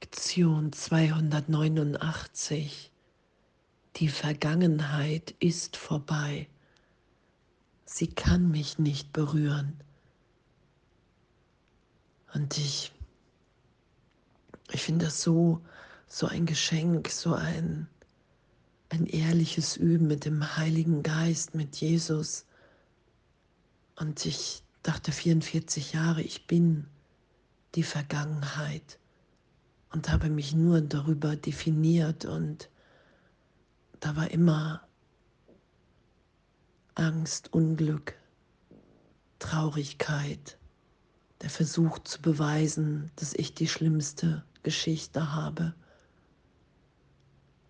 Lektion 289. Die Vergangenheit ist vorbei. Sie kann mich nicht berühren. Und ich, ich finde das so, so ein Geschenk, so ein, ein ehrliches Üben mit dem Heiligen Geist, mit Jesus. Und ich dachte 44 Jahre, ich bin die Vergangenheit und habe mich nur darüber definiert und da war immer Angst, Unglück, Traurigkeit, der Versuch zu beweisen, dass ich die schlimmste Geschichte habe.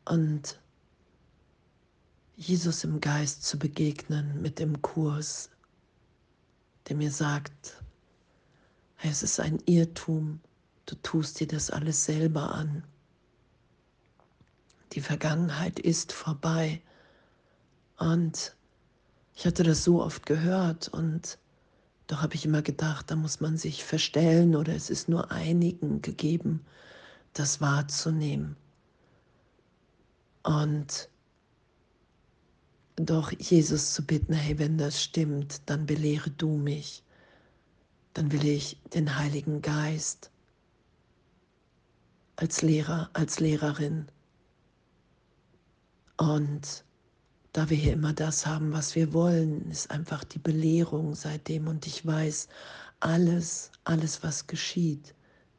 Und Jesus im Geist zu begegnen mit dem Kurs, der mir sagt, es ist ein Irrtum, du tust dir das alles selber an. Die Vergangenheit ist vorbei. Und ich hatte das so oft gehört und doch habe ich immer gedacht, da muss man sich verstellen oder es ist nur einigen gegeben, das wahrzunehmen. Und doch Jesus zu bitten, hey, wenn das stimmt, dann belehre du mich. Dann will ich den Heiligen Geist als Lehrer, als Lehrerin. Und da wir hier immer das haben, was wir wollen, ist einfach die Belehrung seitdem. Und ich weiß, alles, alles, was geschieht,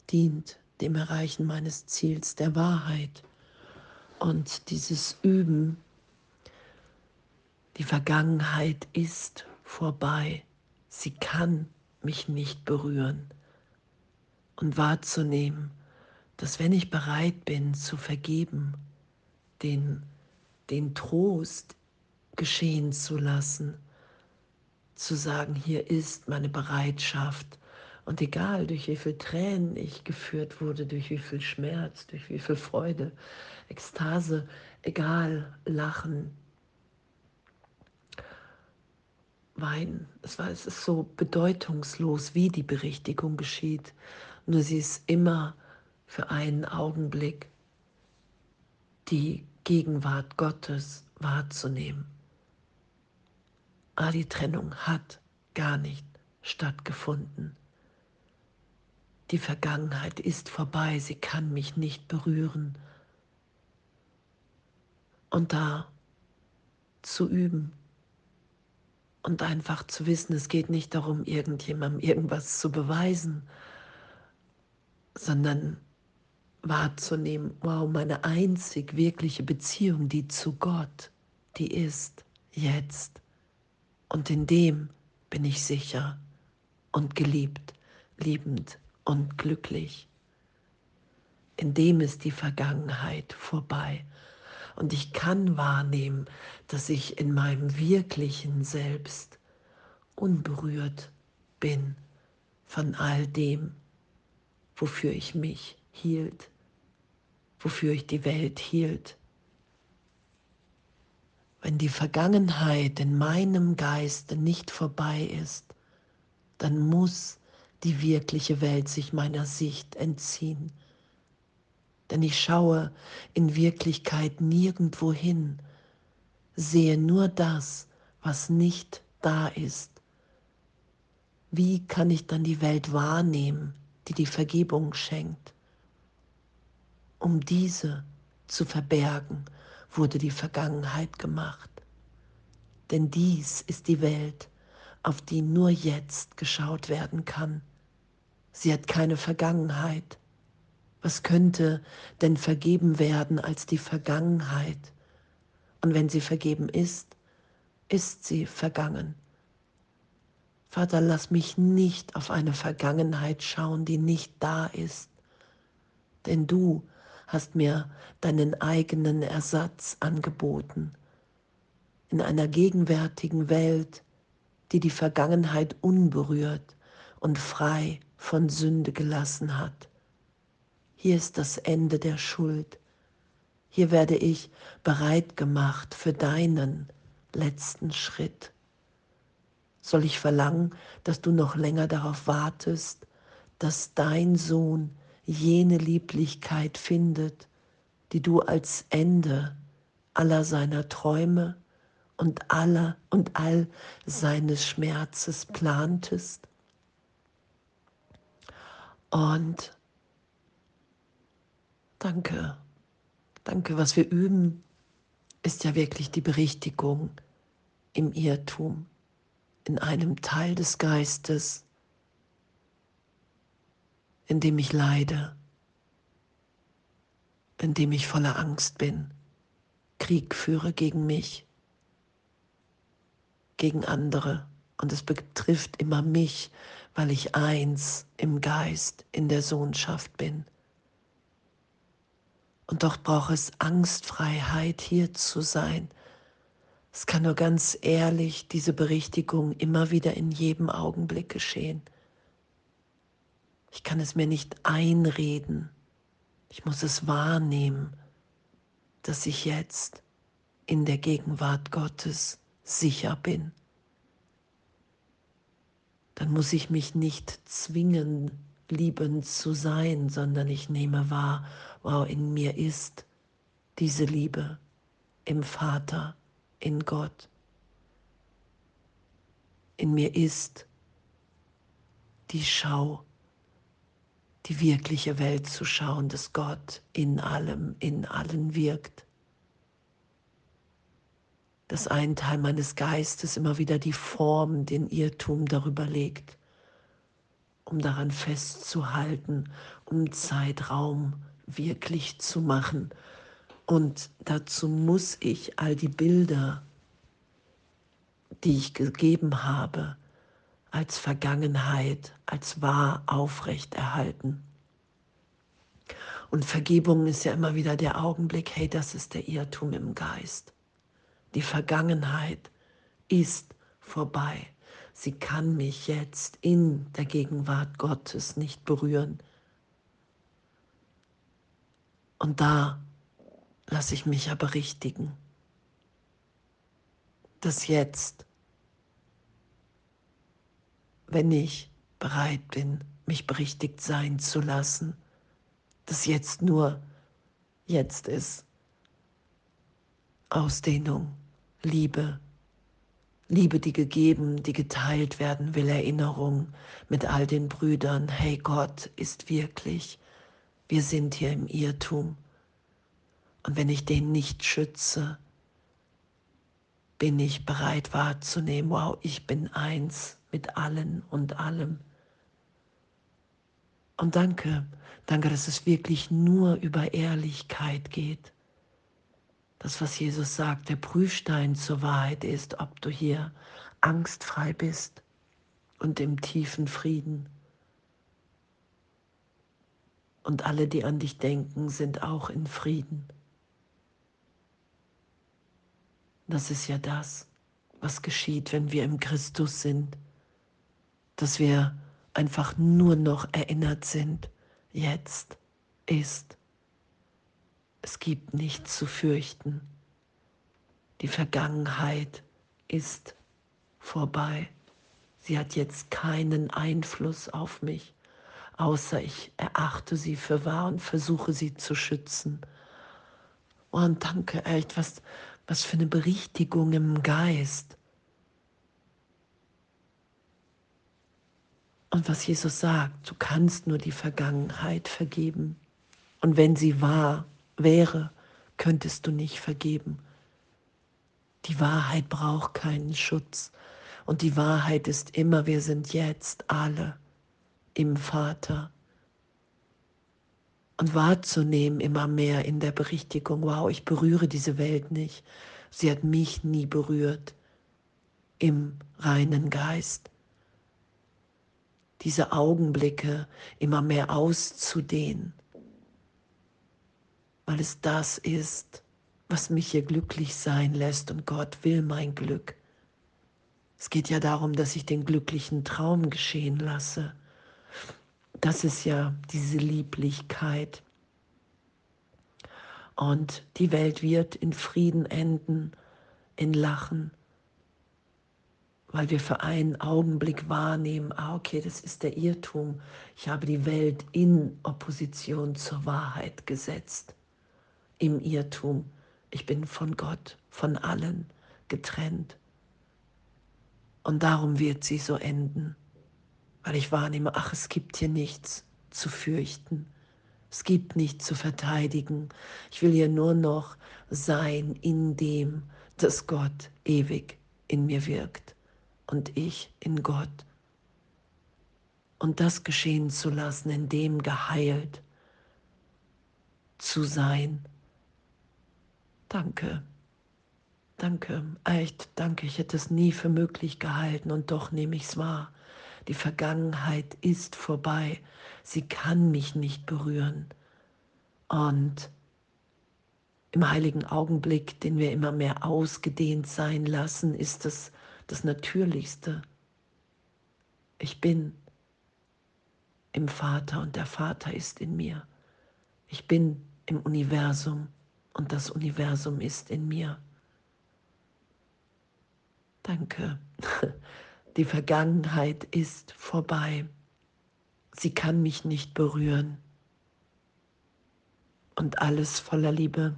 dient dem Erreichen meines Ziels der Wahrheit. Und dieses Üben, die Vergangenheit ist vorbei. Sie kann mich nicht berühren. Und wahrzunehmen, dass wenn ich bereit bin zu vergeben, den, den Trost geschehen zu lassen, zu sagen, hier ist meine Bereitschaft. Und egal, durch wie viel Tränen ich geführt wurde, durch wie viel Schmerz, durch wie viel Freude, Ekstase, egal, Lachen, Weinen. Es, war, es ist so bedeutungslos, wie die Berichtigung geschieht. Nur sie ist immer für einen Augenblick die Gegenwart Gottes wahrzunehmen. Aber die Trennung hat gar nicht stattgefunden. Die Vergangenheit ist vorbei, sie kann mich nicht berühren. Und da zu üben und einfach zu wissen, es geht nicht darum, irgendjemandem irgendwas zu beweisen, sondern wahrzunehmen, wow, meine einzig wirkliche Beziehung, die zu Gott, die ist jetzt. Und in dem bin ich sicher und geliebt, liebend und glücklich. In dem ist die Vergangenheit vorbei. Und ich kann wahrnehmen, dass ich in meinem wirklichen Selbst unberührt bin von all dem, wofür ich mich hielt, wofür ich die Welt hielt. Wenn die Vergangenheit in meinem Geiste nicht vorbei ist, dann muss die wirkliche Welt sich meiner Sicht entziehen. Denn ich schaue in Wirklichkeit nirgendwo hin, sehe nur das, was nicht da ist. Wie kann ich dann die Welt wahrnehmen, die die Vergebung schenkt? Um diese zu verbergen, wurde die Vergangenheit gemacht. Denn dies ist die Welt, auf die nur jetzt geschaut werden kann. Sie hat keine Vergangenheit. Was könnte denn vergeben werden als die Vergangenheit? Und wenn sie vergeben ist, ist sie vergangen. Vater, lass mich nicht auf eine Vergangenheit schauen, die nicht da ist. Denn du hast mir deinen eigenen Ersatz angeboten. In einer gegenwärtigen Welt, die die Vergangenheit unberührt und frei von Sünde gelassen hat. Hier ist das Ende der Schuld. Hier werde ich bereit gemacht für deinen letzten Schritt. Soll ich verlangen, dass du noch länger darauf wartest, dass dein Sohn jene Lieblichkeit findet, die du als Ende aller seiner Träume und aller und all seines Schmerzes plantest. Und danke, danke, was wir üben, ist ja wirklich die Berichtigung im Irrtum, in einem Teil des Geistes, in dem ich leide, in dem ich voller Angst bin, Krieg führe gegen mich, gegen andere. Und es betrifft immer mich, weil ich eins im Geist, in der Sohnschaft bin. Und doch braucht es Angstfreiheit, hier zu sein. Es kann nur ganz ehrlich diese Berichtigung immer wieder in jedem Augenblick geschehen. Ich kann es mir nicht einreden. Ich muss es wahrnehmen, dass ich jetzt in der Gegenwart Gottes sicher bin. Dann muss ich mich nicht zwingen, liebend zu sein, sondern ich nehme wahr, wow, in mir ist diese Liebe im Vater, in Gott. In mir ist die Schau, die wirkliche Welt zu schauen, dass Gott in allem, in allen wirkt. Dass ein Teil meines Geistes immer wieder die Form, den Irrtum darüber legt, um daran festzuhalten, um Zeitraum wirklich zu machen. Und dazu muss ich all die Bilder, die ich gegeben habe, als Vergangenheit, als wahr aufrechterhalten. Und Vergebung ist ja immer wieder der Augenblick, hey, das ist der Irrtum im Geist. Die Vergangenheit ist vorbei. Sie kann mich jetzt in der Gegenwart Gottes nicht berühren. Und da lasse ich mich aber richtigen, dass jetzt, wenn ich bereit bin, mich berichtigt sein zu lassen, dass jetzt nur jetzt ist. Ausdehnung, Liebe, Liebe, die gegeben, die geteilt werden will, Erinnerung mit all den Brüdern. Hey, Gott ist wirklich wir sind hier im Irrtum. Und wenn ich den nicht schütze, bin ich bereit wahrzunehmen, wow, ich bin eins mit allen und allem. Und danke, danke, dass es wirklich nur über Ehrlichkeit geht. Das, was Jesus sagt, der Prüfstein zur Wahrheit ist, ob du hier angstfrei bist und im tiefen Frieden und alle, die an dich denken, sind auch in Frieden. Das ist ja das, was geschieht, wenn wir im Christus sind, dass wir einfach nur noch erinnert sind, jetzt ist. Es gibt nichts zu fürchten. Die Vergangenheit ist vorbei. Sie hat jetzt keinen Einfluss auf mich außer ich erachte sie für wahr und versuche sie zu schützen. Oh, und danke, echt, was, was für eine Berichtigung im Geist. Und was Jesus sagt, du kannst nur die Vergangenheit vergeben. Und wenn sie wahr wäre, könntest du nicht vergeben. Die Wahrheit braucht keinen Schutz. Und die Wahrheit ist immer, wir sind jetzt alle im Vater und wahrzunehmen immer mehr in der Berichtigung, wow, ich berühre diese Welt nicht, sie hat mich nie berührt im reinen Geist. Diese Augenblicke immer mehr auszudehnen, weil es das ist, was mich hier glücklich sein lässt und Gott will mein Glück. Es geht ja darum, dass ich den glücklichen Traum geschehen lasse das ist ja diese Lieblichkeit. Und die Welt wird in Frieden enden, in Lachen, weil wir für einen Augenblick wahrnehmen, ah okay, das ist der Irrtum. Ich habe die Welt in Opposition zur Wahrheit gesetzt, im Irrtum. Ich bin von Gott, von allen getrennt. Und darum wird sie so enden, weil ich wahrnehme, ach, es gibt hier nichts zu fürchten. Es gibt nichts zu verteidigen. Ich will hier nur noch sein in dem, dass Gott ewig in mir wirkt und ich in Gott. Und das geschehen zu lassen, in dem geheilt zu sein. Danke. Danke, echt, danke. Ich hätte es nie für möglich gehalten und doch nehme ich es wahr. Die Vergangenheit ist vorbei. Sie kann mich nicht berühren. Und im heiligen Augenblick, den wir immer mehr ausgedehnt sein lassen, ist es das Natürlichste. Ich bin im Vater und der Vater ist in mir. Ich bin im Universum und das Universum ist in mir. Danke. Die Vergangenheit ist vorbei. Sie kann mich nicht berühren. Und alles voller Liebe.